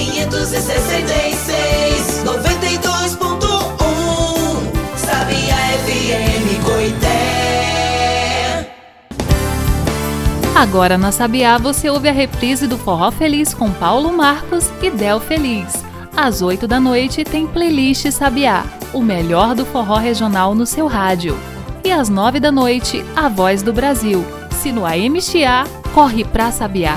566, 92.1, Sabia FM Coité. Agora na Sabiá você ouve a reprise do Forró Feliz com Paulo Marcos e Del Feliz. Às 8 da noite tem playlist Sabiá, o melhor do forró regional no seu rádio. E às 9 da noite, a voz do Brasil. Se no AM chiar, corre pra Sabiá.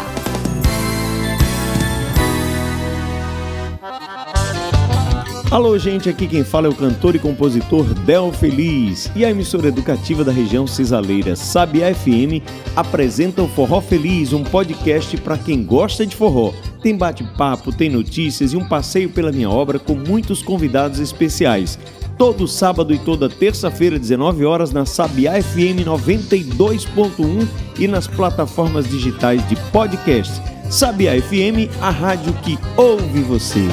Alô, gente, aqui quem fala é o cantor e compositor Del Feliz. E a emissora educativa da região cisaleira Sabia FM apresenta o Forró Feliz, um podcast para quem gosta de forró. Tem bate-papo, tem notícias e um passeio pela minha obra com muitos convidados especiais. Todo sábado e toda terça-feira, 19 horas, na Sabia FM 92.1 e nas plataformas digitais de podcast. Sabia FM, a rádio que ouve você.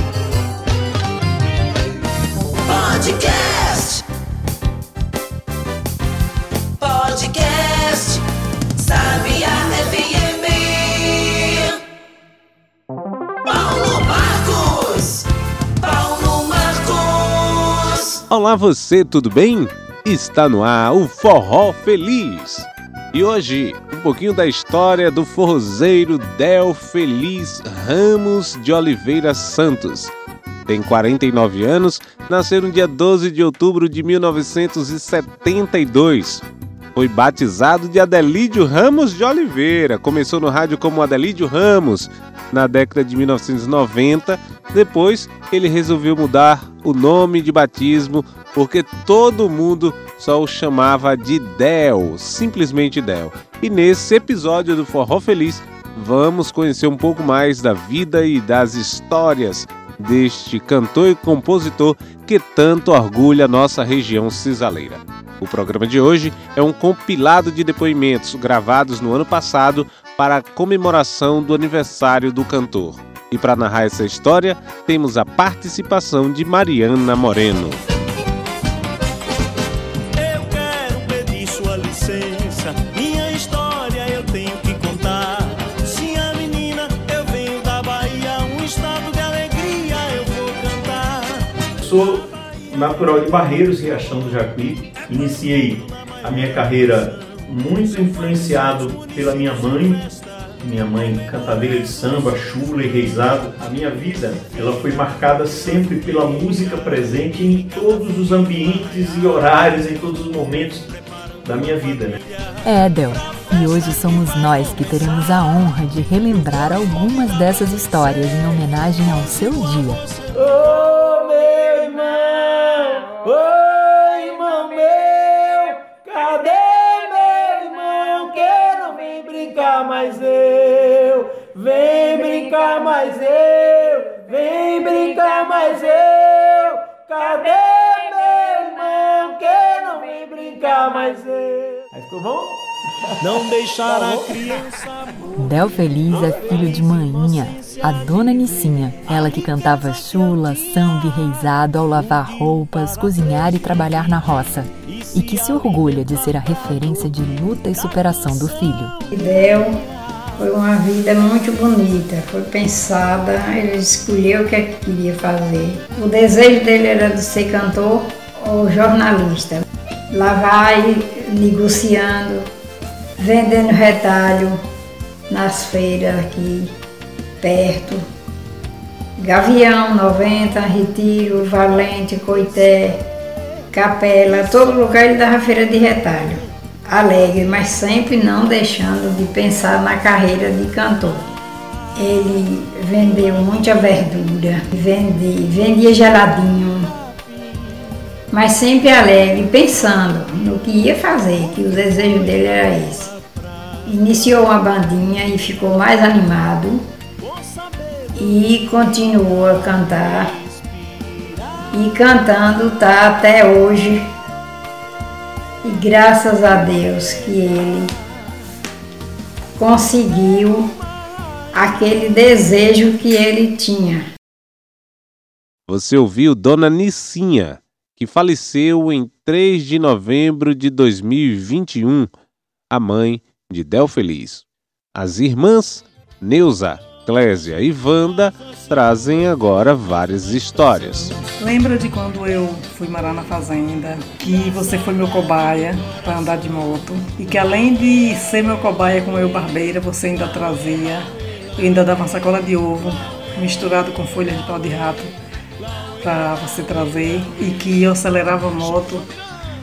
Olá você, tudo bem? Está no ar o Forró Feliz. E hoje, um pouquinho da história do forrozeiro Del Feliz Ramos de Oliveira Santos. Tem 49 anos, nasceu no dia 12 de outubro de 1972. Foi batizado de Adelídio Ramos de Oliveira. Começou no rádio como Adelídio Ramos na década de 1990. Depois, ele resolveu mudar o nome de batismo porque todo mundo só o chamava de Del, simplesmente Del. E nesse episódio do Forró Feliz, vamos conhecer um pouco mais da vida e das histórias deste cantor e compositor que tanto orgulha nossa região cisaleira. O programa de hoje é um compilado de depoimentos gravados no ano passado para a comemoração do aniversário do cantor. E para narrar essa história, temos a participação de Mariana Moreno. Natural de Barreiros, Riachão do Jacuí. Iniciei a minha carreira muito influenciado pela minha mãe, minha mãe cantadeira de samba, chula e reizado. A minha vida, ela foi marcada sempre pela música presente em todos os ambientes e horários, em todos os momentos da minha vida, né? É, Del. E hoje somos nós que teremos a honra de relembrar algumas dessas histórias em homenagem ao seu dia. Ô meu irmão, ô irmão meu, cadê meu irmão que não vem brincar mais eu? Vem brincar mais eu, vem brincar mais eu. Cadê meu irmão que não vem brincar mais eu? Aí ficou bom? Não deixar a criança. Del Feliz é filho de Maninha, a dona Nicinha. Ela que cantava chula, samba e reizado ao lavar roupas, cozinhar e trabalhar na roça. E que se orgulha de ser a referência de luta e superação do filho. Del foi uma vida muito bonita, foi pensada, ele escolheu o que é que queria fazer. O desejo dele era de ser cantor ou jornalista. Lá vai negociando, vendendo retalho nas feiras aqui perto. Gavião 90, Retiro, Valente, Coité, Capela, todo lugar ele dava feira de retalho. Alegre, mas sempre não deixando de pensar na carreira de cantor. Ele vendeu muita verdura, vendia, vendia geladinho, mas sempre alegre, pensando no que ia fazer, que o desejo dele era esse. Iniciou uma bandinha e ficou mais animado e continuou a cantar. E cantando tá até hoje. E graças a Deus que ele conseguiu aquele desejo que ele tinha. Você ouviu Dona Nicinha, que faleceu em 3 de novembro de 2021, a mãe de Del Feliz. As irmãs Neuza, Clésia e Wanda trazem agora várias histórias. Lembra de quando eu fui morar na fazenda, que você foi meu cobaia para andar de moto e que além de ser meu cobaia como eu barbeira, você ainda trazia, eu ainda dava uma sacola de ovo misturado com folha de pau de rato para você trazer e que eu acelerava a moto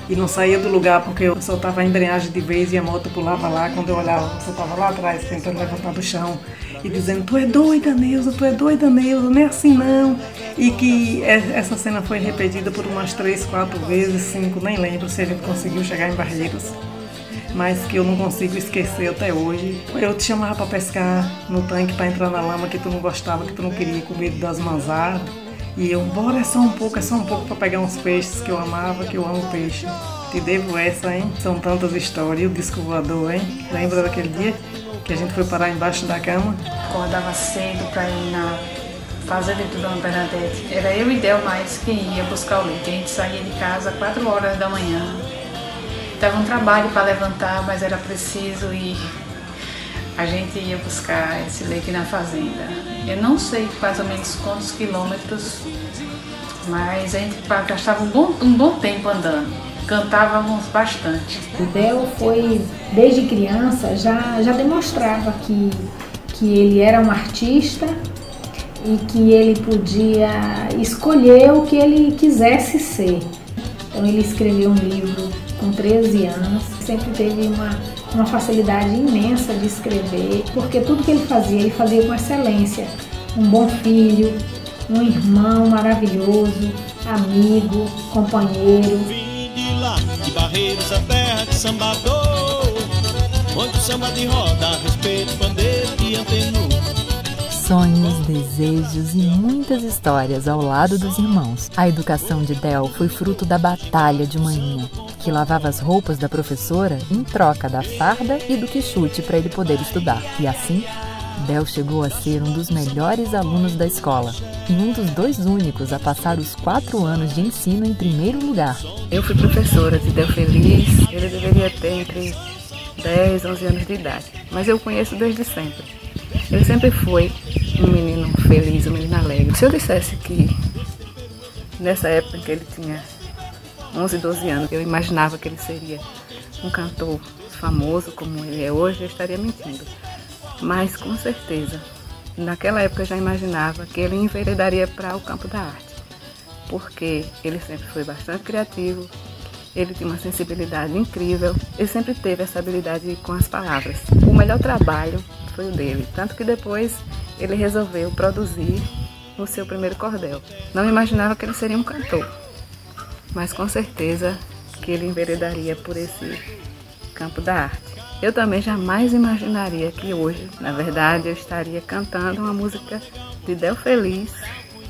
e não saía do lugar porque eu soltava a embreagem de vez e a moto pulava lá. Quando eu olhava, você estava lá atrás tentando levantar do chão e dizendo: Tu é doida, Neuza, tu é doida, Neuza, não é assim não. E que essa cena foi repetida por umas três, quatro vezes, cinco, nem lembro se a gente conseguiu chegar em Barreiros. Mas que eu não consigo esquecer até hoje. Eu te chamava para pescar no tanque para entrar na lama que tu não gostava, que tu não queria, com medo das manzadas. E eu, bora, é só um pouco, é só um pouco para pegar uns peixes que eu amava, que eu amo peixe. Te devo essa, hein? São tantas histórias. E o disco voador, hein? Lembra daquele dia que a gente foi parar embaixo da cama? Acordava cedo para ir na fazenda de Dona Bernadette. Era eu e Del mais que ia buscar o leite. A gente saía de casa às 4 horas da manhã. Dava um trabalho para levantar, mas era preciso ir a gente ia buscar esse leite na fazenda. Eu não sei mais ou menos quantos quilômetros, mas a gente gastava um bom, um bom tempo andando. Cantávamos bastante. O Del foi, desde criança, já, já demonstrava que, que ele era um artista e que ele podia escolher o que ele quisesse ser. Então ele escreveu um livro com 13 anos, sempre teve uma uma facilidade imensa de escrever, porque tudo que ele fazia, ele fazia com excelência. Um bom filho, um irmão maravilhoso, amigo, companheiro. Vim de lá, de Barreiros, a terra de sambador, onde o samba de roda, respeito, bandeira e antenu. Sonhos, desejos e muitas histórias ao lado dos irmãos. A educação de Del foi fruto da batalha de manhã, que lavava as roupas da professora em troca da farda e do quichute para ele poder estudar. E assim, Del chegou a ser um dos melhores alunos da escola e um dos dois únicos a passar os quatro anos de ensino em primeiro lugar. Eu fui professora de Del Feliz, ele deveria ter entre 10, 11 anos de idade, mas eu conheço desde sempre. Ele sempre foi um menino feliz, um menino alegre. Se eu dissesse que nessa época que ele tinha 11, 12 anos, eu imaginava que ele seria um cantor famoso como ele é hoje, eu estaria mentindo. Mas com certeza, naquela época eu já imaginava que ele enveredaria para o campo da arte, porque ele sempre foi bastante criativo, ele tinha uma sensibilidade incrível, ele sempre teve essa habilidade com as palavras. O melhor trabalho foi o dele. Tanto que depois ele resolveu produzir o seu primeiro cordel. Não imaginava que ele seria um cantor, mas com certeza que ele enveredaria por esse campo da arte. Eu também jamais imaginaria que hoje, na verdade, eu estaria cantando uma música de Del Feliz,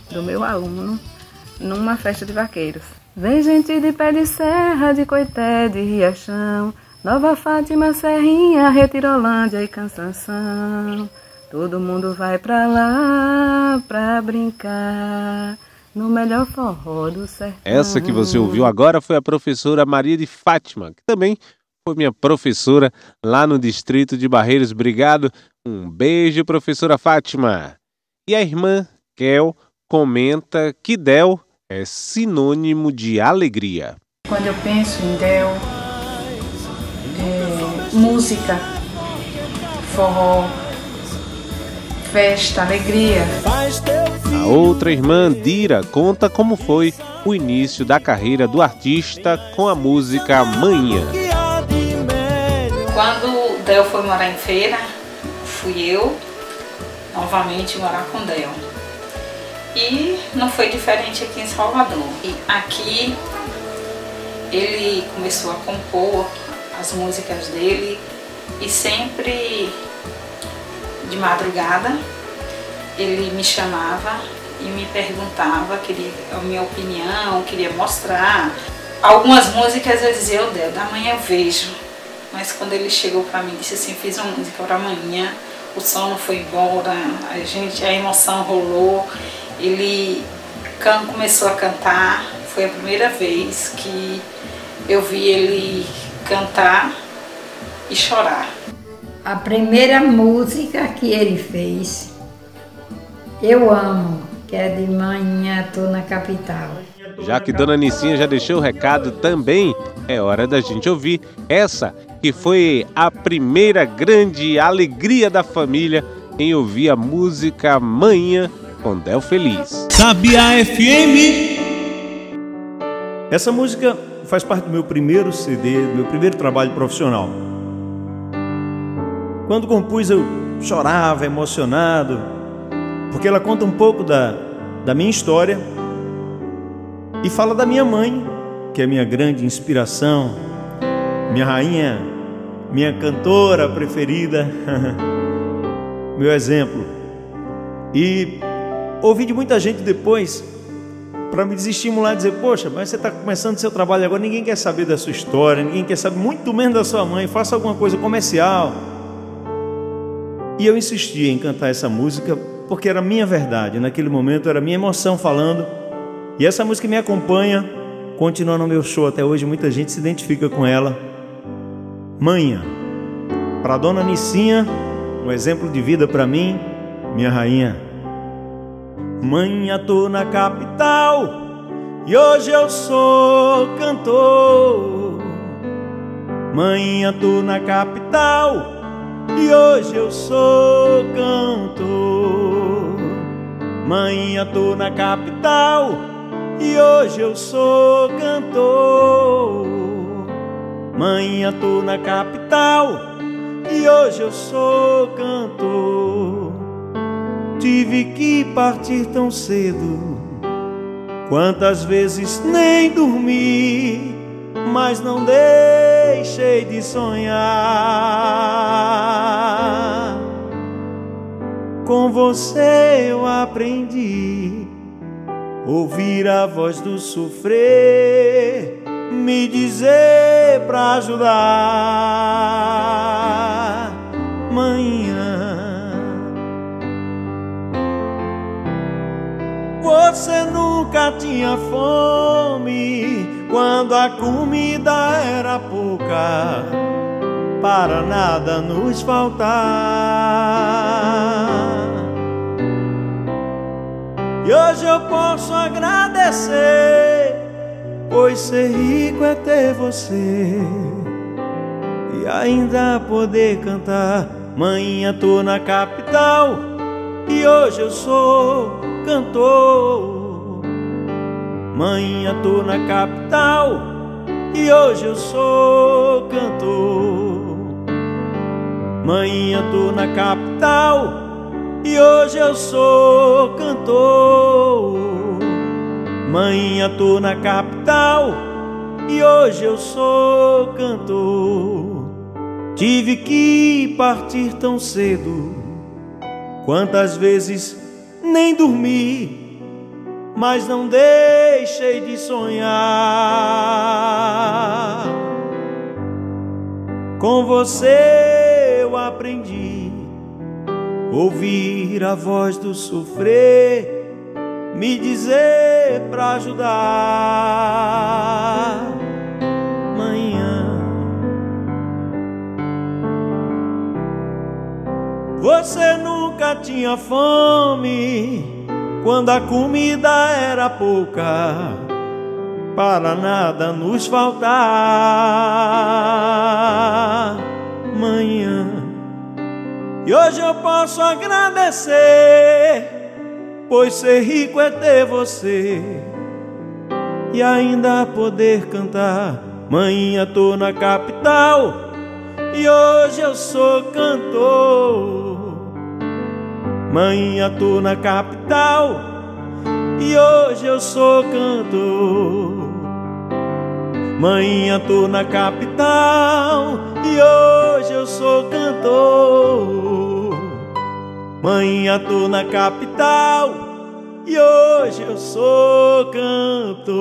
do meu aluno, numa festa de vaqueiros. Vem gente de pé de serra, de coité, de riachão, Nova Fátima, Serrinha, Retirolândia e Cansanção. Todo mundo vai pra lá pra brincar no melhor forró do sertão. Essa que você ouviu agora foi a professora Maria de Fátima, que também foi minha professora lá no distrito de Barreiros. Obrigado. Um beijo, professora Fátima. E a irmã Kel comenta que Del é sinônimo de alegria. Quando eu penso em Del, música, forró, festa, alegria. A outra irmã, Dira, conta como foi o início da carreira do artista com a música Manhã. Quando Del foi morar em feira, fui eu novamente morar com Del. E não foi diferente aqui em Salvador. E aqui ele começou a compor as músicas dele e sempre de madrugada ele me chamava e me perguntava, queria a minha opinião, queria mostrar. Algumas músicas eu dizia, eu Deus, amanhã eu vejo. Mas quando ele chegou para mim e disse assim, fiz uma música para amanhã, o sono foi embora, a gente, a emoção rolou, ele can, começou a cantar, foi a primeira vez que eu vi ele cantar e chorar. A primeira música que ele fez Eu amo, que é de manhã, tô na capital. Já que Dona Nicinha já deixou o recado também, é hora da gente ouvir essa que foi a primeira grande alegria da família em ouvir a música Manhã com Del Feliz. Sabia FM. Essa música faz parte do meu primeiro CD, do meu primeiro trabalho profissional. Quando compus, eu chorava, emocionado, porque ela conta um pouco da, da minha história e fala da minha mãe, que é minha grande inspiração, minha rainha, minha cantora preferida, meu exemplo. E ouvi de muita gente depois para me desestimular e dizer: Poxa, mas você está começando seu trabalho agora, ninguém quer saber da sua história, ninguém quer saber muito menos da sua mãe, faça alguma coisa comercial. E eu insisti em cantar essa música porque era minha verdade, naquele momento era minha emoção falando. E essa música me acompanha, continua no meu show até hoje, muita gente se identifica com ela. Manha, para dona Nicinha, um exemplo de vida para mim, minha rainha. Manha, tô na capital e hoje eu sou cantor. Manha, tô na capital e hoje eu sou cantor. Manhã tô na capital e hoje eu sou cantor. Manhã tô na capital e hoje eu sou cantor. Tive que partir tão cedo, quantas vezes nem dormi, mas não deixei de sonhar. Com você eu aprendi ouvir a voz do sofrer, me dizer pra ajudar. Manhã, você nunca tinha fome quando a comida era pouca, para nada nos faltar. E hoje eu posso agradecer, pois ser rico é ter você e ainda poder cantar. Manhã tô na capital e hoje eu sou cantor. Manhã tô na capital e hoje eu sou cantor. Manhã tô na capital e hoje eu sou cantor. Manhã tô na capital e hoje eu sou cantor. Tive que partir tão cedo, quantas vezes nem dormi, mas não deixei de sonhar. Com você eu aprendi ouvir a voz do sofrer, me dizer pra ajudar. Você nunca tinha fome quando a comida era pouca, para nada nos faltar. Manhã. E hoje eu posso agradecer, pois ser rico é ter você e ainda poder cantar. Manhã tô na capital e hoje eu sou cantor. Manhã tô na capital e hoje eu sou cantor. Manhã tô na capital e hoje eu sou cantor. Manhã tô na capital e hoje eu sou cantor.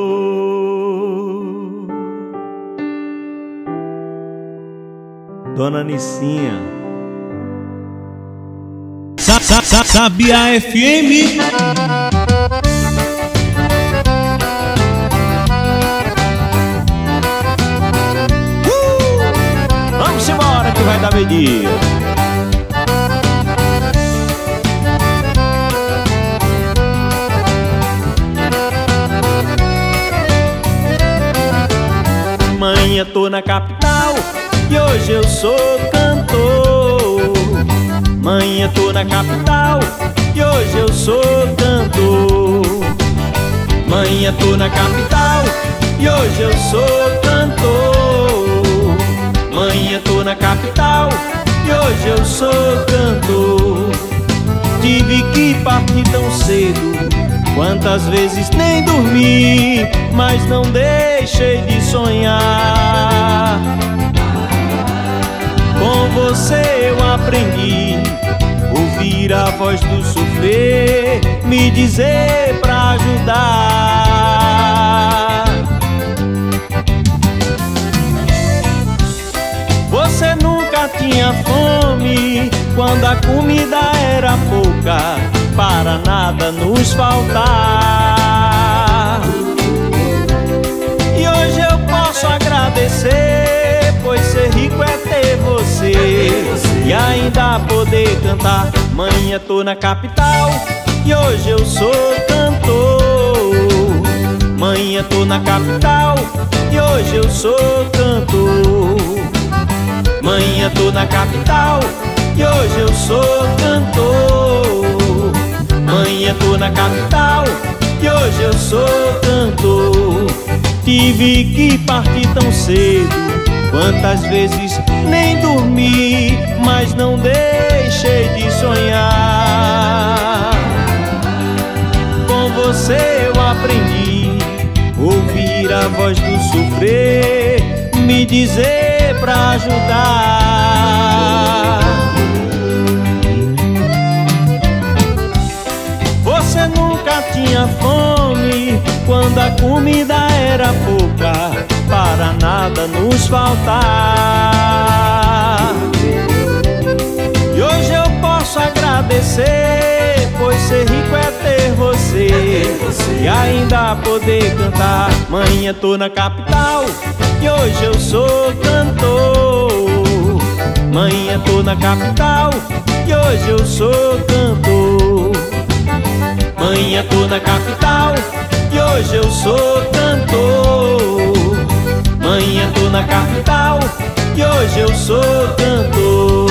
Dona Nicinha. Sa -sa Sabiá FM. Uh! Vamos embora que vai dar meio-dia. Manhã tô na capital e hoje eu sou cantor. Manhã tô na capital e hoje eu sou cantor. Manhã tô na capital e hoje eu sou cantor. Manhã tô na capital e hoje eu sou cantor. Tive que partir tão cedo. Quantas vezes nem dormi, mas não deixei de sonhar. Com você eu aprendi ouvir a voz do sofrer, me dizer pra ajudar. Você nunca tinha fome quando a comida era pouca, para nada nos faltar. E hoje eu posso agradecer, você e ainda poder cantar. Manhã tô na capital e hoje eu sou cantor. Manhã tô na capital e hoje eu sou cantor. Manhã tô na capital e hoje eu sou cantor. Manhã tô na capital e hoje eu sou cantor. Tive que partir tão cedo. Quantas vezes nem dormi, mas não deixei de sonhar. Com você eu aprendi ouvir a voz do sofrer, me dizer pra ajudar. Você nunca tinha fome quando a comida era pouca, para nada nos faltar. E hoje eu posso agradecer, pois ser rico é ter você, e ainda poder cantar. Manhã tô na capital e hoje eu sou cantor. Manhã tô na capital e hoje eu sou cantor. Manhã tô na capital e hoje eu sou cantor. Na capital e hoje eu sou cantor.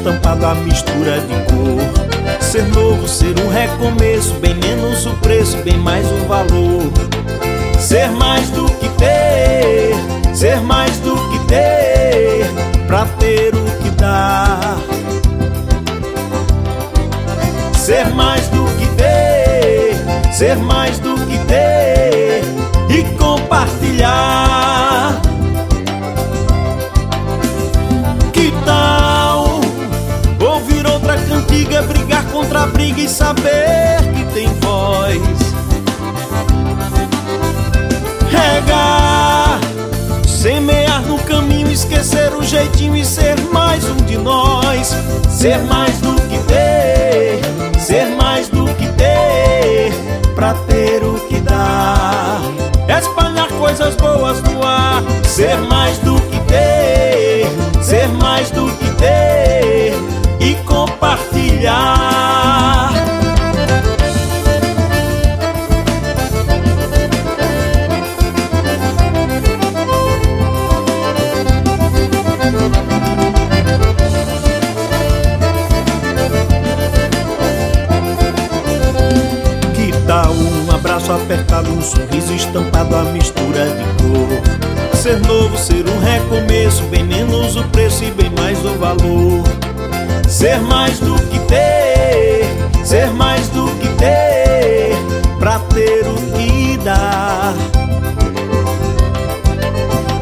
Sorriso estampado, a mistura de cor? Ser novo, ser um recomeço, bem menos o preço, bem mais o valor. Ser mais do que ter, ser mais do que ter, pra ter o que dar. Ser mais do que ter, ser mais do outra cantiga, brigar contra a briga e saber que tem voz? Regar, semear no caminho, esquecer o jeitinho e ser mais um de nós. Ser mais do que ter, ser mais do que ter, pra ter o que dar. Espalhar coisas boas no ar, ser mais do que ter, ser mais do que Que tal um abraço apertado, um sorriso estampado, a mistura de cor? Ser novo, ser um recomeço, bem menos o preço e bem mais o valor. Ser mais do que ter, ser mais do que ter, pra ter o que dar.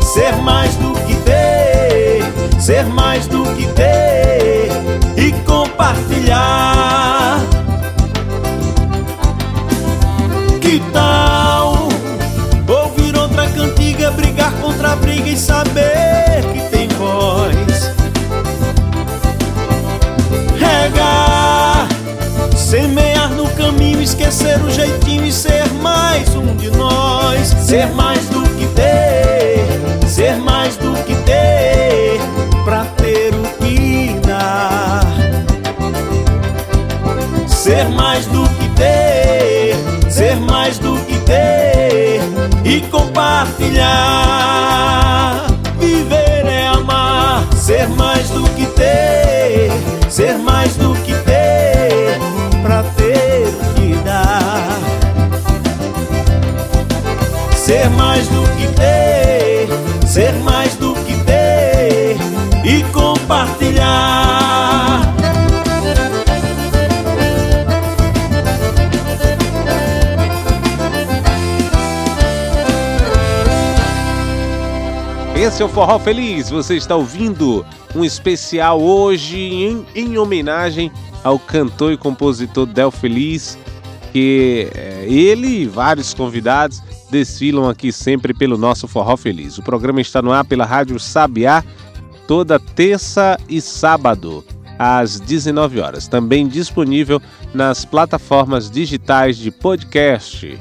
Ser mais do que ter, ser mais do que ter e compartilhar. Que tal ouvir outra cantiga, brigar contra a briga e saber? Um de nós. Ser mais do que ter, ser mais do que ter, pra ter o que dar. Ser mais do que ter, ser mais do que ter e compartilhar. Viver é amar, ser mais do que ter, ser mais do que Ser mais do que ter, ser mais do que ter e compartilhar. Esse é o Forró Feliz. Você está ouvindo um especial hoje em, em homenagem ao cantor e compositor Del Feliz, que é, ele e vários convidados desfilam aqui sempre pelo nosso Forró Feliz. O programa está no ar pela Rádio Sabiá toda terça e sábado às 19 horas. Também disponível nas plataformas digitais de podcast.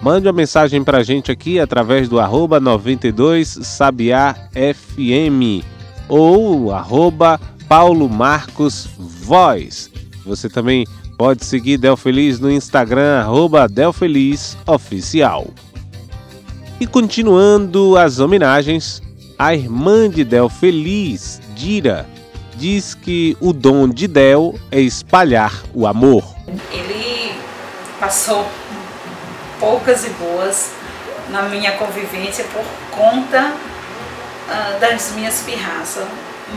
Mande uma mensagem pra gente aqui através do arroba 92 Sabiá FM ou arroba Paulo Marcos Voz. Você também pode seguir Del Feliz no Instagram, arroba Del Feliz Oficial. E continuando as homenagens, a irmã de Del Feliz, Dira, diz que o dom de Del é espalhar o amor. Ele passou poucas e boas na minha convivência por conta ah, das minhas pirraças,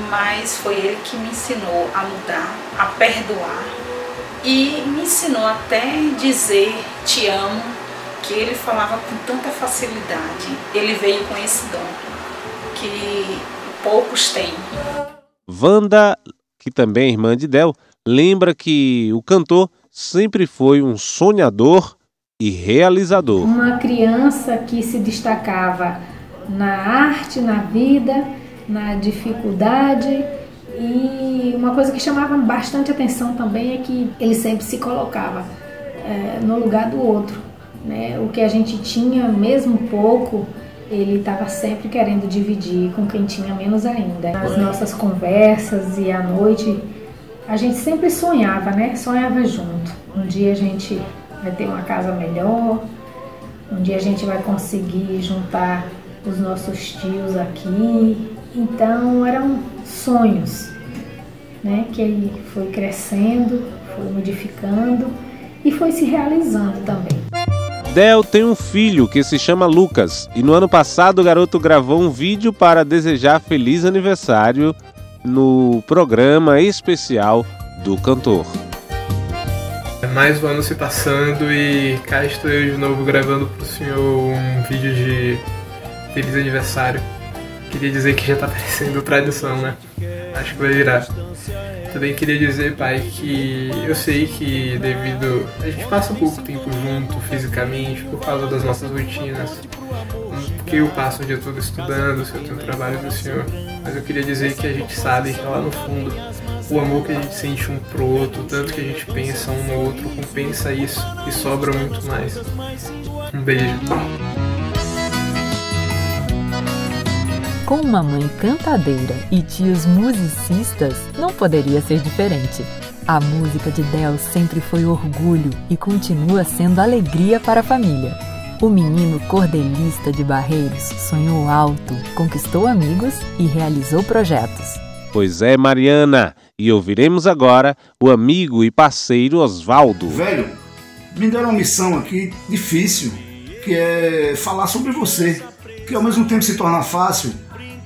mas foi ele que me ensinou a mudar, a perdoar e me ensinou até dizer te amo, que ele falava com tanta facilidade. Ele veio com esse dom que poucos têm. Wanda, que também é irmã de Del, lembra que o cantor sempre foi um sonhador e realizador. Uma criança que se destacava na arte, na vida, na dificuldade e uma coisa que chamava bastante atenção também é que ele sempre se colocava é, no lugar do outro. Né? O que a gente tinha, mesmo pouco, ele estava sempre querendo dividir com quem tinha menos ainda. Nas nossas conversas e à noite, a gente sempre sonhava, né? Sonhava junto. Um dia a gente vai ter uma casa melhor, um dia a gente vai conseguir juntar os nossos tios aqui. Então eram sonhos, né? Que aí foi crescendo, foi modificando e foi se realizando também. Del tem um filho que se chama Lucas e no ano passado o garoto gravou um vídeo para desejar feliz aniversário no programa especial do cantor. Mais um ano se passando e cá estou eu de novo gravando pro senhor um vídeo de feliz aniversário. Queria dizer que já tá parecendo tradição, né? Acho que vai virar. Também queria dizer, pai, que eu sei que devido. A gente passa pouco tempo junto fisicamente por causa das nossas rotinas. Porque eu passo o dia todo estudando, se eu tenho trabalho do senhor. Mas eu queria dizer que a gente sabe que lá no fundo o amor que a gente sente um pro outro, tanto que a gente pensa um no outro, compensa isso e sobra muito mais. Um beijo. Com uma mãe cantadeira e tios musicistas, não poderia ser diferente. A música de Del sempre foi orgulho e continua sendo alegria para a família. O menino cordelista de Barreiros sonhou alto, conquistou amigos e realizou projetos. Pois é, Mariana, e ouviremos agora o amigo e parceiro Oswaldo. Velho, me deram uma missão aqui difícil, que é falar sobre você, que ao mesmo tempo se torna fácil,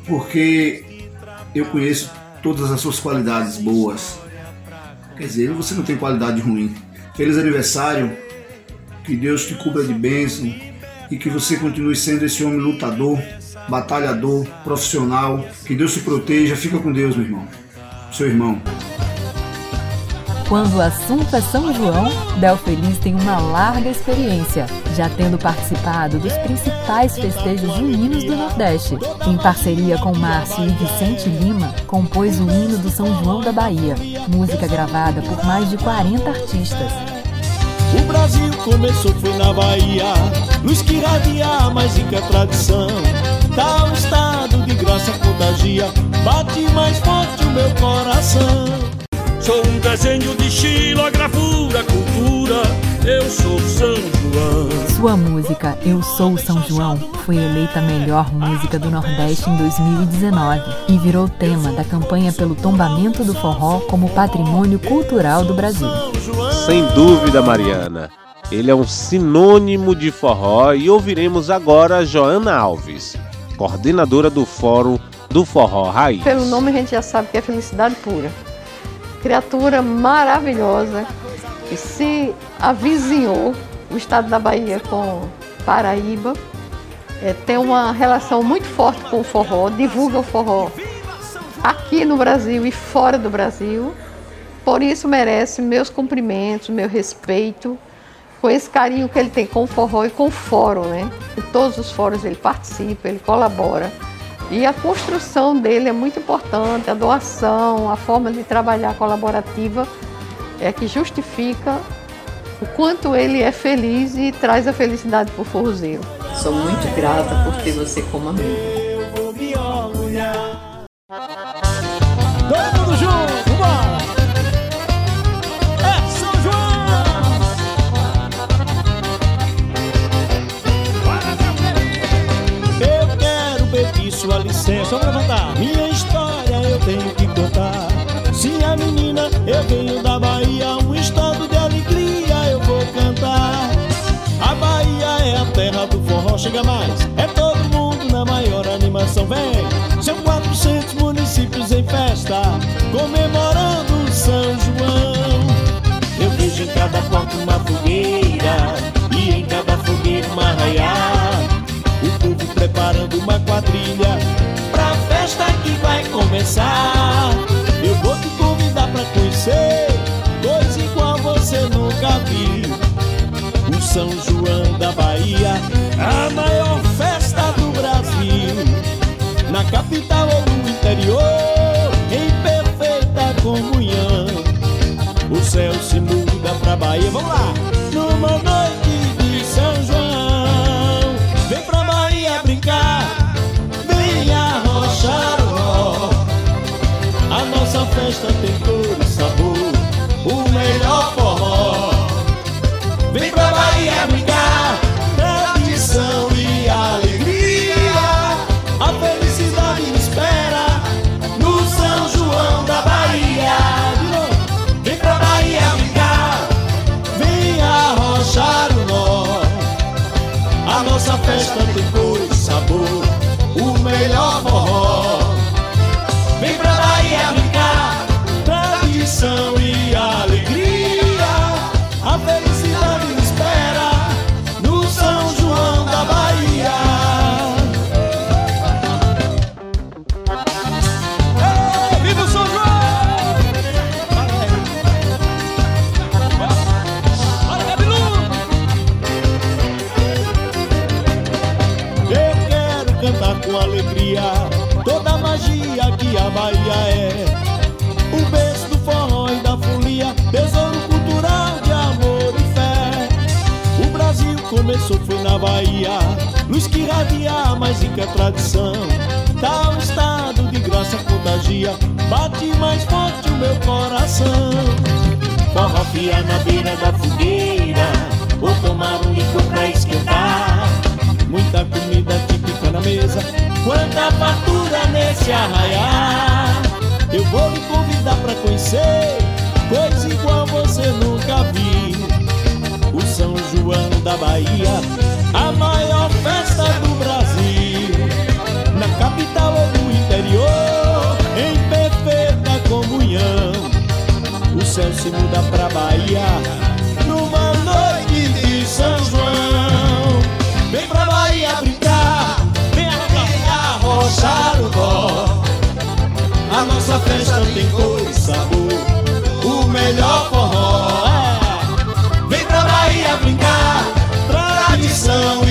porque eu conheço todas as suas qualidades boas. Quer dizer, você não tem qualidade ruim. Feliz aniversário, que Deus te cubra de bênção e que você continue sendo esse homem lutador, batalhador, profissional. Que Deus te proteja. Fica com Deus, meu irmão. Seu irmão. Quando o assunto é São João, Del Feliz tem uma larga experiência, já tendo participado dos principais festejos juninos do Nordeste. Em parceria com Márcio e Vicente Lima, compôs o hino do São João da Bahia, música gravada por mais de 40 artistas. O Brasil começou foi na Bahia, luz que radia mais rica tradição. Tal estado de graça contagia, bate mais forte o meu coração. Sou um desenho de estilo, a gravura, cultura, eu sou São João. Sua música Eu Sou São João foi eleita a melhor música do Nordeste em 2019 e virou tema da campanha pelo tombamento do forró como patrimônio cultural do Brasil. Sem dúvida, Mariana. Ele é um sinônimo de forró e ouviremos agora Joana Alves, coordenadora do Fórum do Forró Raiz. Pelo nome a gente já sabe que é felicidade pura. Criatura maravilhosa que se avizinhou o estado da Bahia com Paraíba. É, tem uma relação muito forte com o forró, divulga o forró aqui no Brasil e fora do Brasil. Por isso merece meus cumprimentos, meu respeito, com esse carinho que ele tem com o forró e com o fórum, né? Em todos os fóruns ele participa, ele colabora. E a construção dele é muito importante, a doação, a forma de trabalhar colaborativa é que justifica o quanto ele é feliz e traz a felicidade para o forrozeiro. Sou muito grata por ter você como amigo. Chega mais. É todo mundo na maior animação, vem. São 400 municípios em festa, comemorando São João. Eu vejo em cada porta uma fogueira, e em cada fogueira uma arraiá. O povo preparando uma quadrilha, pra festa que vai começar. Eu vou te convidar pra conhecer, coisa igual você nunca viu. O São João da Bahia, a maior festa do Brasil. Na capital ou no interior, em perfeita comunhão. O céu se muda pra Bahia, vamos lá! Numa noite de São João, vem pra Bahia brincar, vem arrochar o nó. A nossa festa tem nossa festa tem cor mais rica tradição. Tal estado de graça contagia, bate mais forte o meu coração. Forró fia na beira da fogueira, vou tomar um licor pra esquentar. Muita comida típica na mesa, quanta fartura nesse arraiar. Eu vou lhe convidar pra conhecer coisa igual você nunca viu. O São João da Bahia, a maior festa do Brasil. Ou no interior em perfeita comunhão. O céu se muda pra Bahia numa noite de São João. Vem pra Bahia brincar, vem aqui arrochar o dó. A nossa festa tem cor e sabor, o melhor forró. É. Vem pra Bahia brincar, tradição e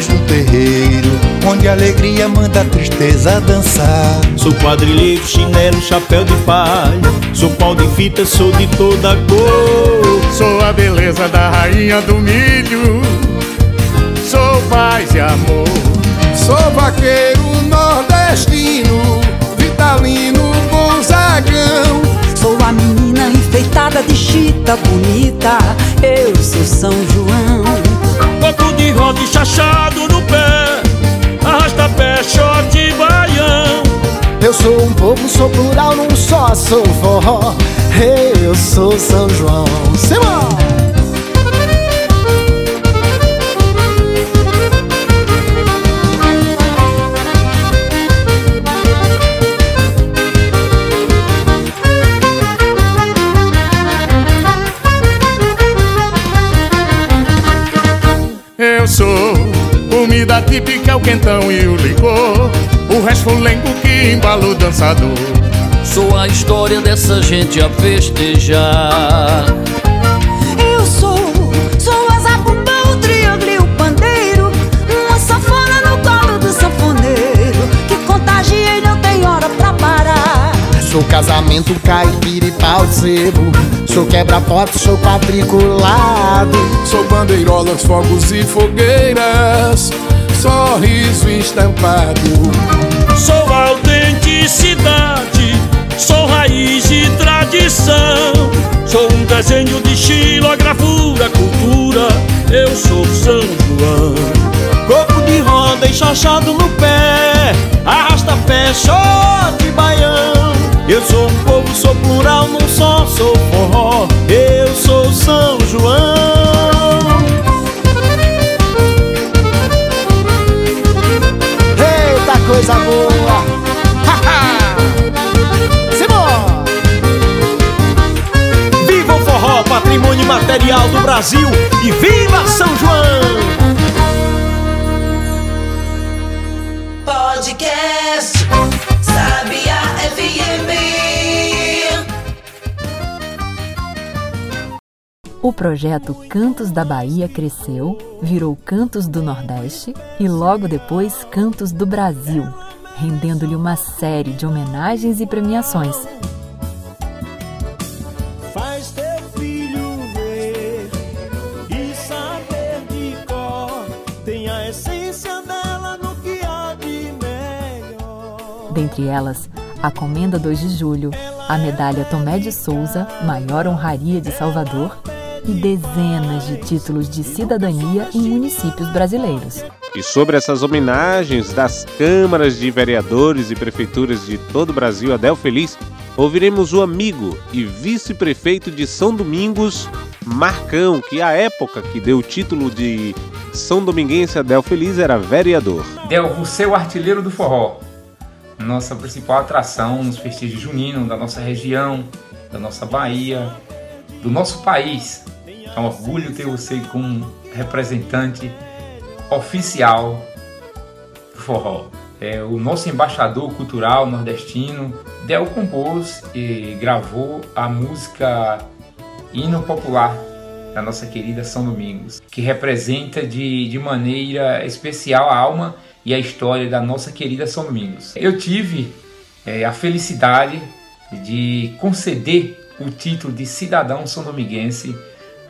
no terreiro Onde a alegria manda a tristeza dançar. Sou quadrilheiro, chinelo, chapéu de palha. Sou pau de fita, sou de toda cor. Sou a beleza da rainha do milho. Sou paz e amor. Sou vaqueiro nordestino, vitalino, gonzagão. Sou a menina enfeitada de chita bonita, eu sou São João. Coco de roda e chachado no pé Arrasta pé, short baião Eu sou um povo, sou plural, não só sou forró. Eu sou São João. Simão! Sou comida típica, o quentão e o licor. O resto lengo que embala o dançador. Sou a história dessa gente a festejar Sou casamento, caipira e pau de sebo. Sou quebra-foto, sou quadriculado. Sou bandeirolas, fogos e fogueiras, sorriso estampado. Sou autenticidade, sou raiz e tradição Sou um desenho de xilografura, cultura, eu sou São João Coco de roda e chachado no pé Arrasta pé, short baião Eu sou um povo, sou plural, não só sou forró Eu sou São João Eita coisa boa! Simão! Viva o forró, patrimônio material do Brasil E viva São João! Podcast. O projeto Cantos da Bahia cresceu, virou Cantos do Nordeste e logo depois Cantos do Brasil, rendendo-lhe uma série de homenagens e premiações. Faz teu filho ver e saber de cor. Tem a essência dela no que há de melhor. Dentre elas, a Comenda 2 de Julho, a medalha Tomé de Souza, maior honraria de Salvador, e dezenas de títulos de cidadania em municípios brasileiros. E sobre essas homenagens das câmaras de vereadores e prefeituras de todo o Brasil, Adel Feliz, ouviremos o amigo e vice-prefeito de São Domingos, Marcão, que à época que deu o título de São Dominguense Adel Feliz era vereador. Del Rousseau, artilheiro do forró. Nossa principal atração nos festejos juninos da nossa região, da nossa Bahia, do nosso país. É um orgulho ter você como representante oficial do forró. é o nosso embaixador cultural nordestino. Del compôs e gravou a música Hino Popular da nossa querida São Domingos, que representa de, de maneira especial a alma e a história da nossa querida São Domingos. Eu tive é, a felicidade de conceder o título de cidadão são dominguense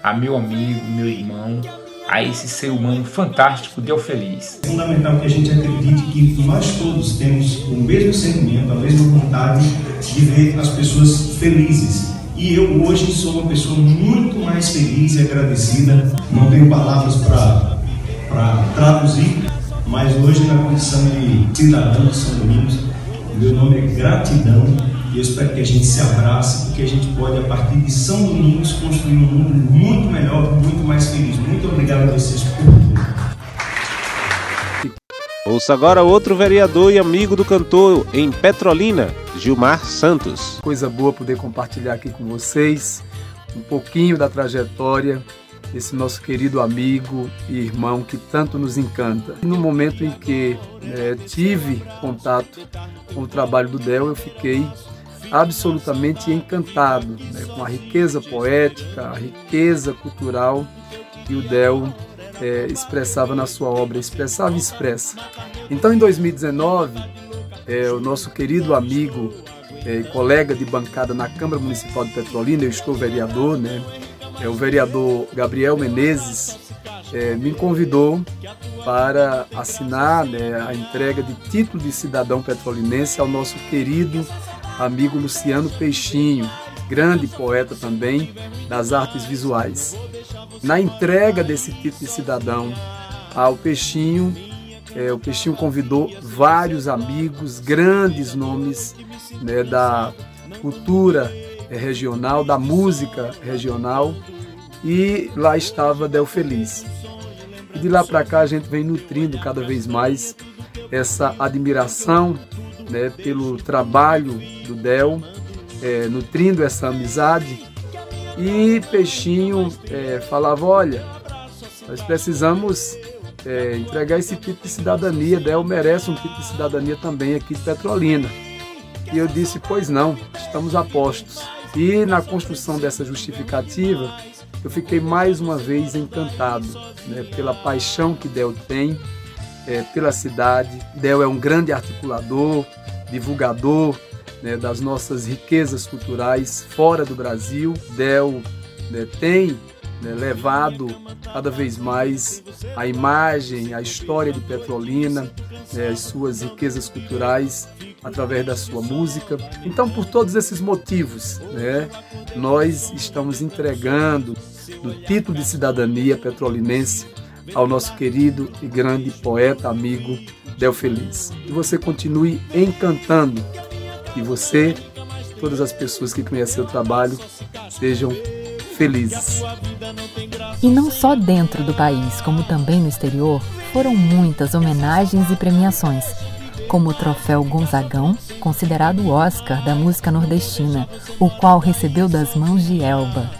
a meu amigo, meu irmão, a esse ser humano fantástico, Deu Feliz. É fundamental que a gente acredite que nós todos temos o mesmo sentimento, a mesma vontade de ver as pessoas felizes. E eu hoje sou uma pessoa muito mais feliz e agradecida. Não tenho palavras para traduzir, mas hoje na condição de cidadão de São Domingos, meu nome é gratidão e eu espero que a gente se abrace, porque a gente pode, a partir de São Domingos, construir um mundo muito melhor, muito mais feliz. Muito obrigado a vocês por tudo. Ouça agora outro vereador e amigo do cantor em Petrolina, Gilmar Santos. Coisa boa poder compartilhar aqui com vocês um pouquinho da trajetória desse nosso querido amigo e irmão que tanto nos encanta. No momento em que é, tive contato com o trabalho do Del, eu fiquei absolutamente encantado né, com a riqueza poética, a riqueza cultural que o Del é, expressava na sua obra, expressava e expressa. Então, em 2019, é, o nosso querido amigo é, colega de bancada na Câmara Municipal de Petrolina, eu estou vereador, né? É, o vereador Gabriel Menezes é, me convidou para assinar né, a entrega de título de cidadão petrolinense ao nosso querido amigo Luciano Peixinho, grande poeta também das artes visuais. Na entrega desse título de cidadão ao Peixinho, é, o Peixinho convidou vários amigos, grandes nomes né, da cultura regional, da música regional, e lá estava Del Feliz. E de lá para cá a gente vem nutrindo cada vez mais essa admiração né, pelo trabalho do Del, é, nutrindo essa amizade. E Peixinho é, falava: olha, nós precisamos é, entregar esse título de cidadania. Del merece um título de cidadania também aqui de Petrolina. E eu disse: pois não, estamos a postos. E na construção dessa justificativa, eu fiquei mais uma vez encantado né, pela paixão que Del tem é, pela cidade. Del é um grande articulador, divulgador né, das nossas riquezas culturais fora do Brasil. Del né, tem né, levado cada vez mais a imagem, a história de Petrolina, né, as suas riquezas culturais através da sua música. Então, por todos esses motivos, né, nós estamos entregando o título de cidadania petrolinense ao nosso querido e grande poeta amigo Del Feliz. Que você continue encantando e você, todas as pessoas que conhecem o trabalho, sejam felizes. E não só dentro do país, como também no exterior, foram muitas homenagens e premiações, como o troféu Gonzagão, considerado o Oscar da música nordestina, o qual recebeu das mãos de Elba,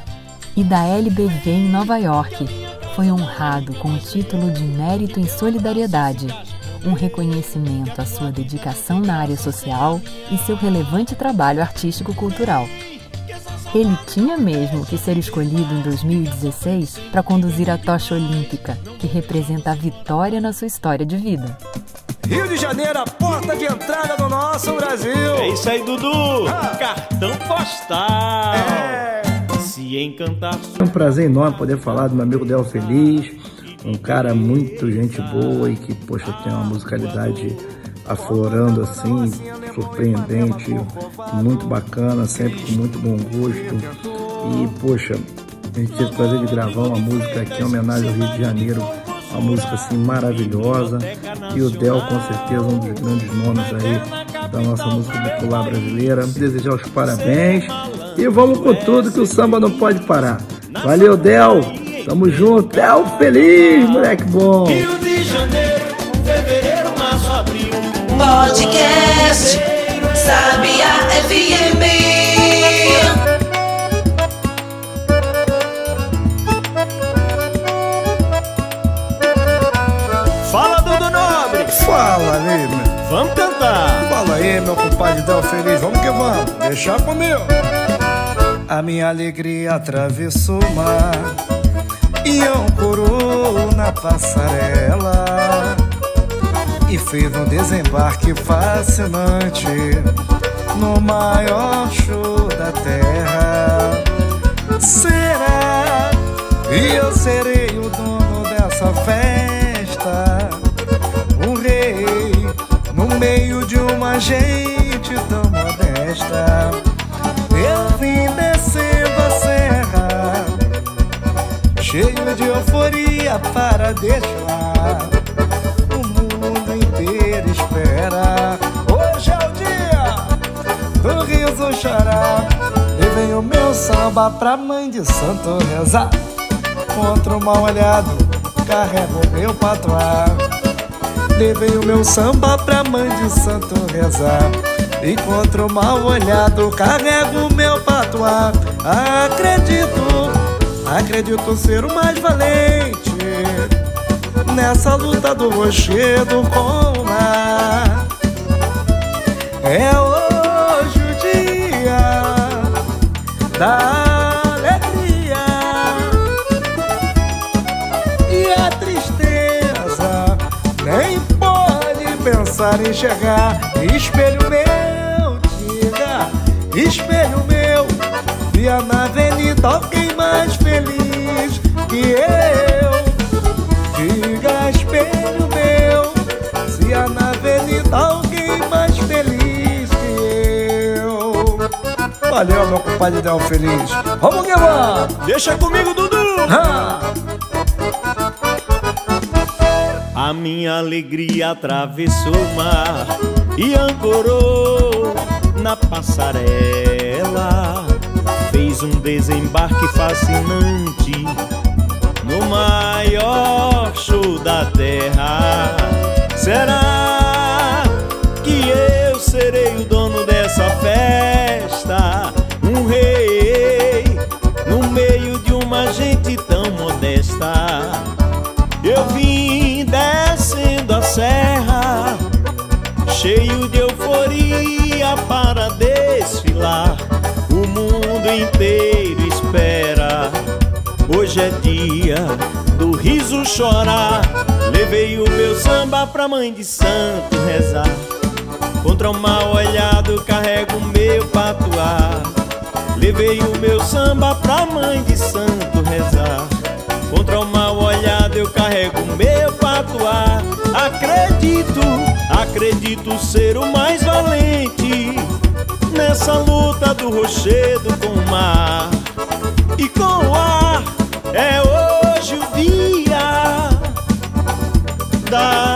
e da LBV em Nova York. Foi honrado com o título de Mérito em Solidariedade, um reconhecimento à sua dedicação na área social e seu relevante trabalho artístico-cultural. Ele tinha mesmo que ser escolhido em 2016 para conduzir a tocha olímpica, que representa a vitória na sua história de vida. Rio de Janeiro, a porta de entrada do nosso Brasil. É isso aí, Dudu. Ah. Cartão postal. É. Se encantar. É um prazer enorme poder falar do meu amigo Del Feliz, um cara muito gente boa e que, poxa, tem uma musicalidade aflorando assim, surpreendente, muito bacana, sempre com muito bom gosto. E, poxa, a gente teve o prazer de gravar uma música aqui em homenagem ao Rio de Janeiro, uma música assim maravilhosa. E o Del, com certeza, um dos grandes nomes aí da nossa música popular brasileira. Desejar os parabéns e vamos com tudo que o samba não pode parar. Valeu, Del! Tamo junto, Del feliz, moleque bom! Podcast Sabia FM. Fala, Dudu Nobre! Fala, meu? Vamos cantar! Fala aí, meu compadre Del Feliz, vamos que vamos, deixa comigo. A minha alegria atravessou o mar e ancorou na passarela e fez um desembarque fascinante no maior show da terra. Será? E eu serei o dono dessa festa, um rei no meio de uma gente tão modesta. Eu vim descendo a serra, cheio de euforia para deixar inteiro espera. Hoje é o dia do riso chorar. Levei o meu samba pra mãe de santo rezar. Contra o mal olhado, carrego o meu patuá. Levei o meu samba pra mãe de santo rezar. E contra o mal olhado, carrego o meu patuá. Acredito, acredito ser o mais valente nessa luta do rochedo com em chegar. Espelho meu, diga, espelho meu, via na avenida alguém mais feliz que eu. Diga, espelho meu, se há na avenida alguém mais feliz que eu. Valeu, meu compadre Del Feliz. Vamos que vamos! Deixa comigo, Dudu! Ah. A minha alegria atravessou o mar e ancorou na passarela. Fez um desembarque fascinante no maior show da terra. Será que eu serei o dono para desfilar. O mundo inteiro espera. Hoje é dia do riso chorar. Levei o meu samba pra mãe de santo rezar. Contra o mal olhado carrego o meu patuá. Levei o meu samba pra mãe de santo rezar. Contra o mal olhado eu carrego o meu patuá. Acredito, acredito ser o mais valente nessa luta do rochedo com o mar e com o ar. É hoje o dia da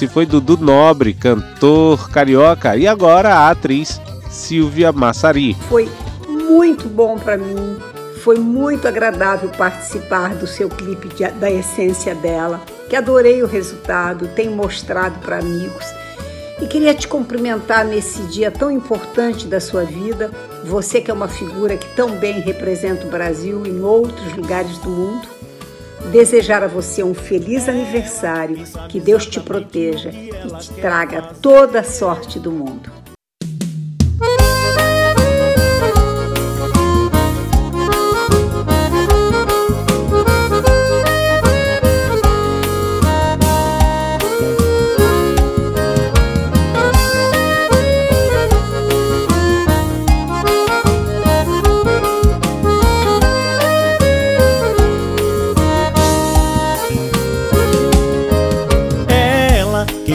Esse foi Dudu Nobre, cantor carioca, e agora a atriz Silvia Massari. Foi muito bom para mim, foi muito agradável participar do seu clipe de- da essência dela, que adorei o resultado, tenho mostrado para amigos. E queria te cumprimentar nesse dia tão importante da sua vida, você que é uma figura que tão bem representa o Brasil em outros lugares do mundo. Desejar a você um feliz aniversário, que Deus te proteja e te traga toda a sorte do mundo.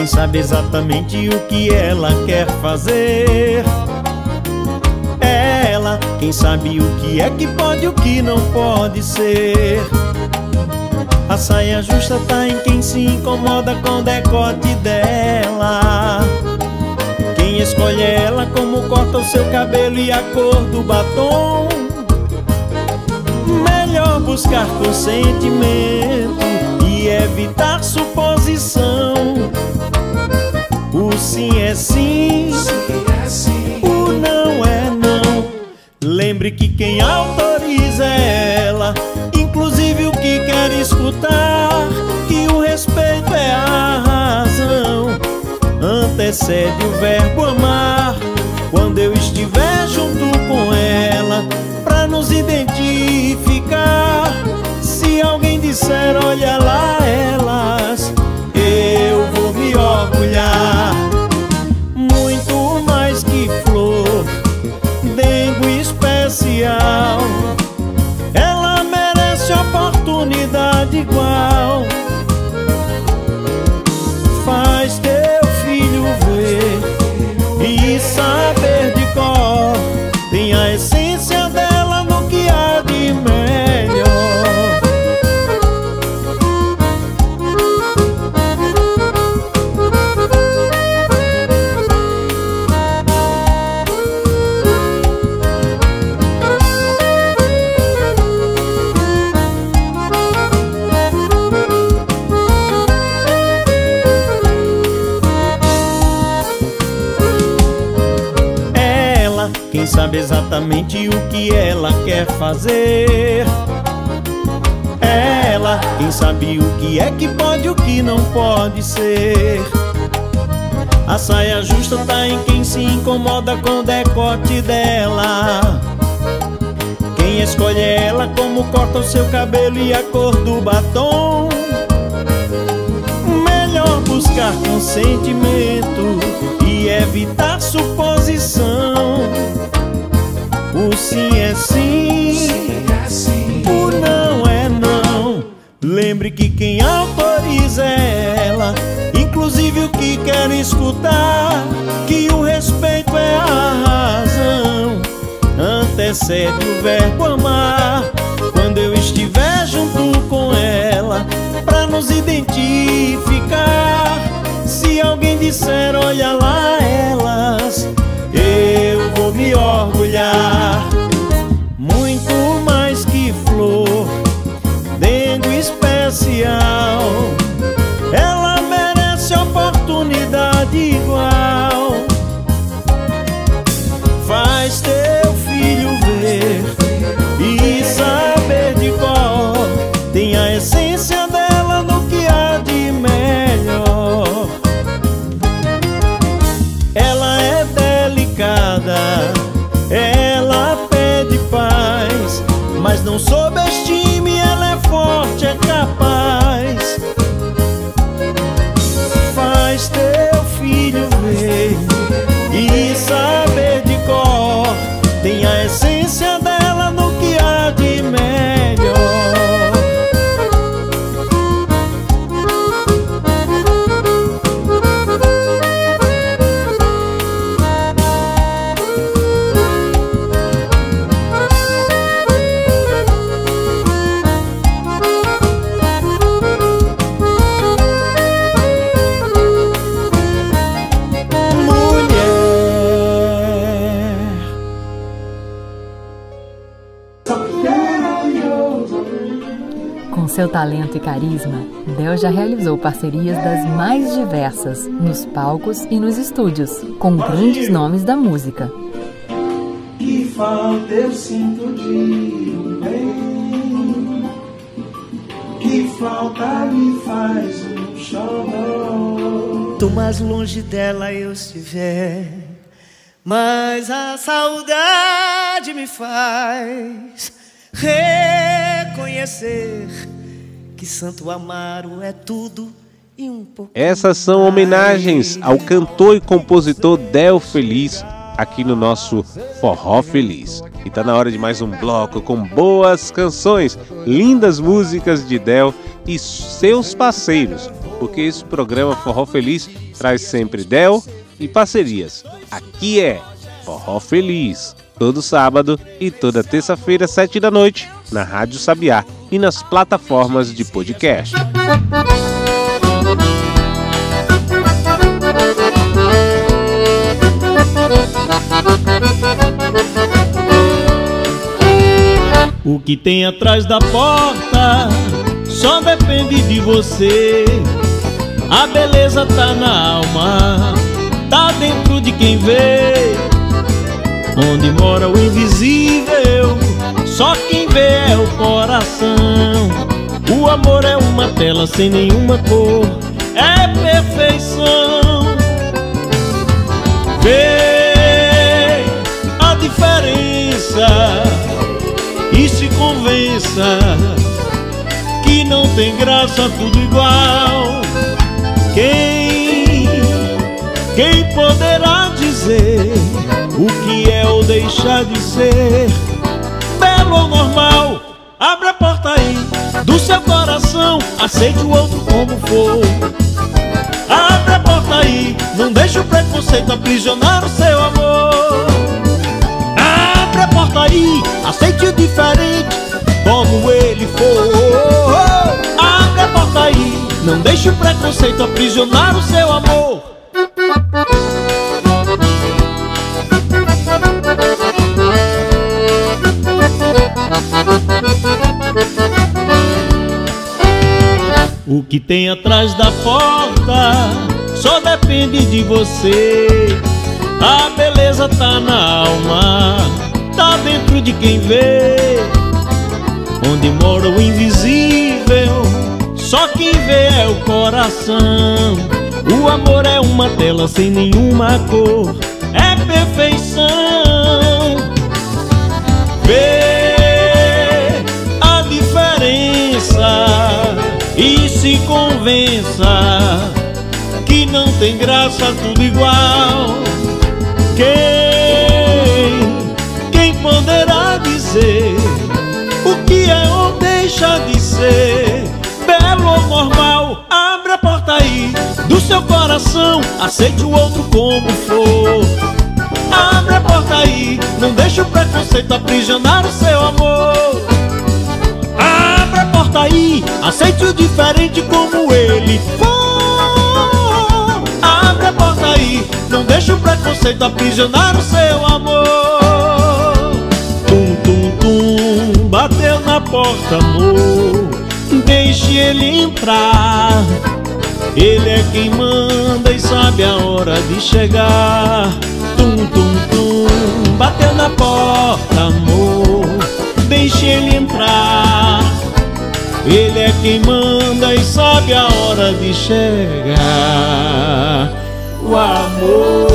Quem sabe exatamente o que ela quer fazer. Ela, quem sabe o que é que pode e o que não pode ser. A saia justa tá em quem se incomoda com o decote dela. Quem escolhe ela como corta o seu cabelo e a cor do batom. Melhor buscar consentimento e evitar suposição. O sim é sim, o não é não. Lembre que quem autoriza é ela, inclusive o que quer escutar. Que o respeito é a razão, antecede o verbo amar. Quando eu estiver junto com ela, pra nos identificar. Se alguém disser, olha lá elas, orgulhar. Muito mais que flor, dengo especial. Ela merece oportunidade igual. Exatamente o que ela quer fazer. Ela, quem sabe o que é que pode e o que não pode ser. A saia justa tá em quem se incomoda com o decote dela. Quem escolhe ela como corta o seu cabelo e a cor do batom. Melhor buscar consentimento e evitar suposição. O sim é sim, o não é não. Lembre que quem autoriza é ela, inclusive o que quer escutar. Que o respeito é a razão, antecede o verbo amar. Quando eu estiver junto com ela, pra nos identificar. Se alguém disser, olha lá elas, vou me orgulhar. Muito mais que flor, dengo especial. Seu talento e carisma, Del já realizou parcerias das mais diversas, nos palcos e nos estúdios, com grandes nomes da música. Que falta eu sinto de um bem Que falta me faz um chorão Quanto mais longe dela eu estiver Mas a saudade me faz Reconhecer Que Santo Amaro é tudo e um pouco Essas são homenagens ao cantor e compositor Del Feliz aqui no nosso Forró Feliz. E tá na hora de mais um bloco com boas canções, lindas músicas de Del e seus parceiros, porque esse programa Forró Feliz traz sempre Del e parcerias. Aqui é Forró Feliz. todo sábado e toda terça-feira, sete da noite, na Rádio Sabiá e nas plataformas de podcast. O que tem atrás da porta só depende de você. A beleza tá na alma, tá dentro de quem vê. Onde mora o invisível, só quem vê é o coração. O amor é uma tela sem nenhuma cor, é perfeição. Vê a diferença e se convença que não tem graça tudo igual. Quem, quem poderá dizer o que é ou deixar de ser belo ou normal? Abra a porta aí do seu coração, aceite o outro como for. Abra a porta aí, não deixe o preconceito aprisionar o seu amor. Abra a porta aí, aceite o diferente como ele for. Abre a porta aí, não deixe o preconceito aprisionar o seu amor. O que tem atrás da porta só depende de você. A beleza tá na alma, tá dentro de quem vê. Onde mora o invisível, só quem vê é o coração. O amor é uma tela sem nenhuma cor, é perfeição. Se convença que não tem graça tudo igual. Quem, quem poderá dizer o que é ou deixa de ser belo ou normal? Abre a porta aí do seu coração, aceite o outro como for. Abre a porta aí, não deixe o preconceito aprisionar o seu amor. Porta aí, aceite o diferente como ele. Abre a porta aí, não deixe o preconceito aprisionar o seu amor. Tum, tum, tum, bateu na porta, amor. Deixe ele entrar. Ele é quem manda e sabe a hora de chegar. Tum, tum, tum, bateu na porta, amor. Deixe ele entrar. Ele é quem manda e sabe a hora de chegar. O amor.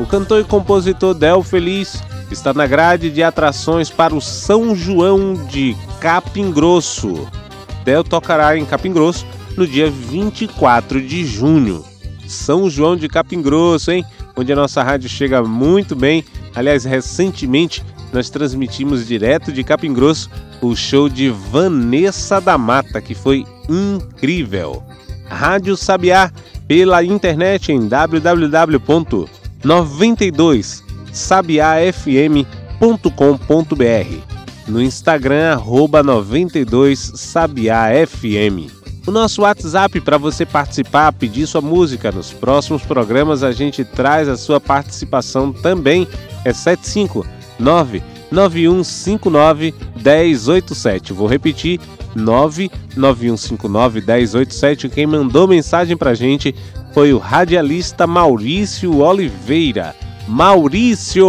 O cantor e compositor Del Feliz está na grade de atrações para o São João de Capim Grosso. Del tocará em Capim Grosso no dia 24 de junho. São João de Capim Grosso, hein? Onde a nossa rádio chega muito bem. Aliás, recentemente nós transmitimos direto de Capim Grosso o show de Vanessa da Mata, que foi incrível. Rádio Sabiá pela internet em www.92sabiafm.com.br no Instagram arroba 92sabiafm. O nosso WhatsApp para você participar, pedir sua música nos próximos programas, a gente traz a sua participação também, é 759 9159 1087. Vou repetir, 99159 1087. Quem mandou mensagem pra gente foi o radialista Maurício Oliveira. Maurício,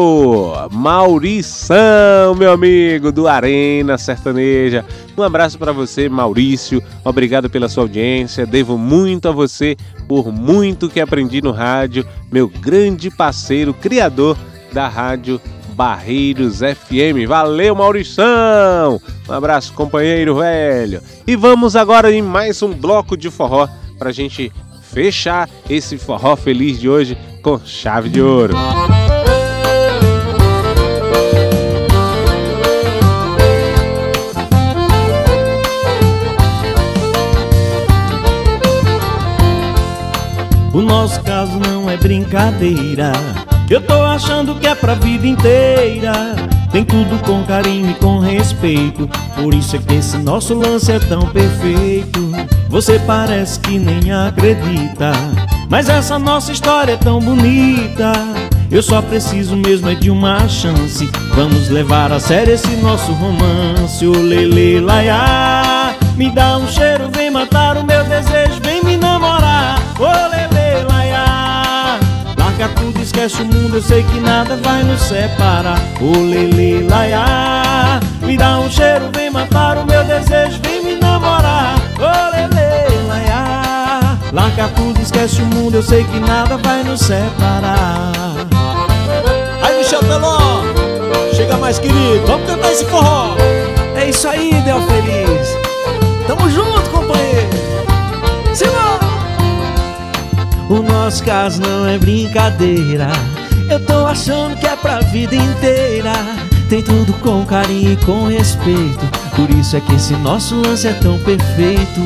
Maurição, meu amigo do Arena Sertaneja. Um abraço para você, Maurício. Obrigado pela sua audiência. Devo muito a você por muito que aprendi no rádio, meu grande parceiro, criador da rádio Barreiros FM. Valeu, Maurição! Um abraço, companheiro velho. E vamos agora em mais um bloco de forró pra gente fechar esse forró feliz de hoje com chave de ouro. O nosso caso não é brincadeira. Eu tô achando que é pra vida inteira. Tem tudo com carinho e com respeito. Por isso é que esse nosso lance é tão perfeito. Você parece que nem acredita. Mas essa nossa história é tão bonita. Eu só preciso mesmo é de uma chance. Vamos levar a sério esse nosso romance. O lele laiá. Me dá um cheiro, vem matar o meu desejo, vem me namorar. Ô lele tudo, esquece o mundo, eu sei que nada vai nos separar. Ô lele laiá. Me dá um cheiro, vem matar o meu desejo, vem me namorar. Ô lele laiá. Larga tudo, esquece o mundo, eu sei que nada vai nos separar. Aí, Michel Teló, chega mais querido, vamos cantar esse forró. É isso aí, Del Feliz. Tamo junto, companheiro. O nosso caso não é brincadeira. Eu tô achando que é pra vida inteira. Tem tudo com carinho e com respeito. Por isso é que esse nosso lance é tão perfeito.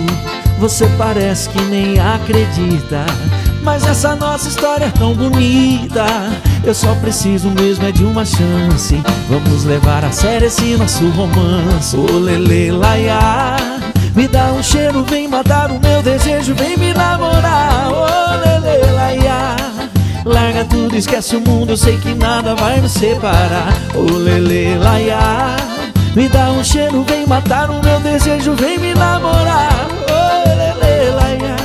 Você parece que nem acredita. Mas essa nossa história é tão bonita. Eu só preciso mesmo é de uma chance. Vamos levar a sério esse nosso romance. Ô lele laiá. Me dá um cheiro, vem matar o meu desejo, vem me namorar. Ô lele laiá. Larga tudo, esquece o mundo, eu sei que nada vai nos separar. Ô lele laiá. Me dá um cheiro, vem matar o meu desejo, vem me namorar. Ô lele laiá.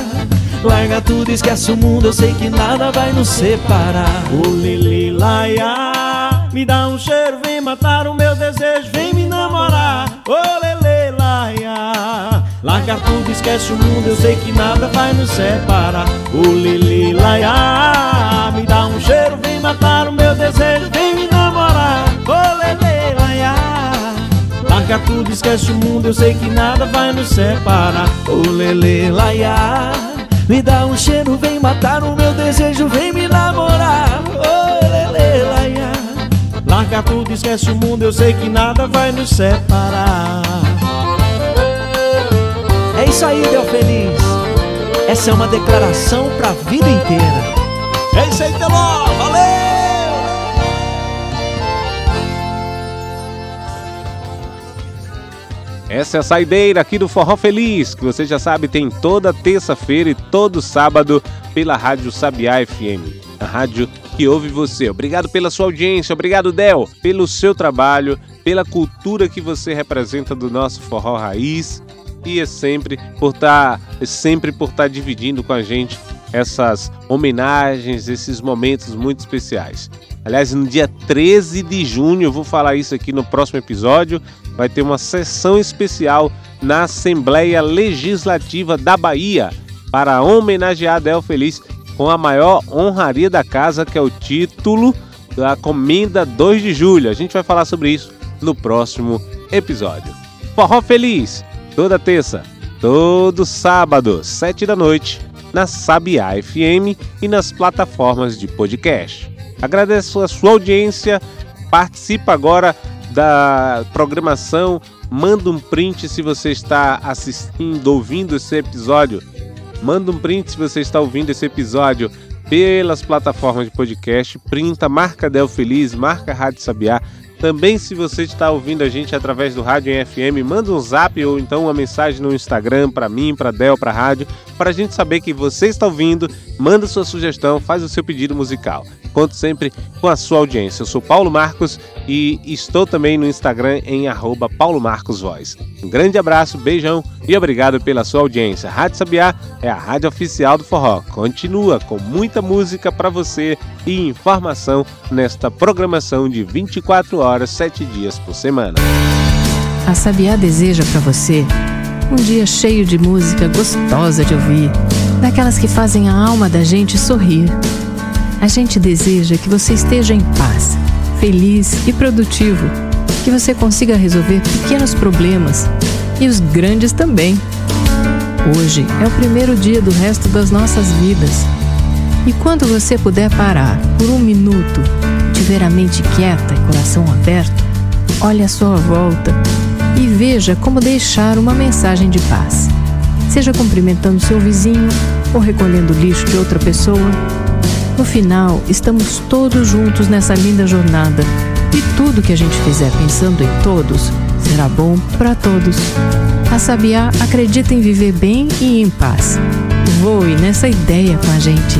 Larga tudo, esquece o mundo, eu sei que nada vai nos separar. Ô lele laiá. Me dá um cheiro, vem matar o meu desejo, vem me namorar. Ô lele Larga tudo, esquece o mundo, eu sei que nada vai nos separar. Ô lele laiá. Me dá um cheiro, vem matar o meu desejo, vem me namorar. Ô lele laiá. Larga tudo, esquece o mundo, eu sei que nada vai nos separar. Ô lele laiá. Me dá um cheiro, vem matar o meu desejo, vem me namorar. Ô lele laiá. Larga tudo, esquece o mundo, eu sei que nada vai nos separar. É isso aí, Del Feliz. Essa é uma declaração pra vida inteira. É isso aí, Teló, valeu! Essa é a saideira aqui do Forró Feliz, que você já sabe tem toda terça-feira e todo sábado pela Rádio Sabiá FM, a rádio que ouve você. Obrigado pela sua audiência, obrigado Del, pelo seu trabalho, pela cultura que você representa do nosso forró raiz e é sempre por estar sempre por estar dividindo com a gente essas homenagens, esses momentos muito especiais. Aliás, no dia 13 de junho, eu vou falar isso aqui no próximo episódio, vai ter uma sessão especial na Assembleia Legislativa da Bahia para homenagear Del Feliz com a maior honraria da casa, que é o título da Comenda 2 de Julho. A gente vai falar sobre isso no próximo episódio. Forró Feliz, toda terça, todo sábado, sete da noite, na Sabiá FM e nas plataformas de podcast. Agradeço a sua audiência, participa agora da programação, manda um print se você está assistindo, ouvindo esse episódio. Manda um print se você está ouvindo esse episódio pelas plataformas de podcast, printa, marca Del Feliz, marca Rádio Sabiá. Também, se você está ouvindo a gente através do rádio em FM, manda um zap ou então uma mensagem no Instagram para mim, para Del, para rádio, para a gente saber que você está ouvindo. Manda sua sugestão, faz o seu pedido musical. Conto sempre com a sua audiência. Eu sou Paulo Marcos e estou também no Instagram em arroba Paulo Marcos Voz. Um grande abraço, beijão e obrigado pela sua audiência. Rádio Sabiá é a rádio oficial do forró. Continua com muita música para você e informação nesta programação de 24 horas, 7 dias por semana. A Sabiá deseja para você um dia cheio de música gostosa de ouvir, daquelas que fazem a alma da gente sorrir. A gente deseja que você esteja em paz, feliz e produtivo, que você consiga resolver pequenos problemas e os grandes também. Hoje é o primeiro dia do resto das nossas vidas. E quando você puder parar por um minuto, tiver a mente quieta e coração aberto, olhe à sua volta e veja como deixar uma mensagem de paz. Seja cumprimentando seu vizinho ou recolhendo lixo de outra pessoa. No final, estamos todos juntos nessa linda jornada. E tudo que a gente fizer pensando em todos será bom para todos. A Sabiá acredita em viver bem e em paz. Voe nessa ideia com a gente.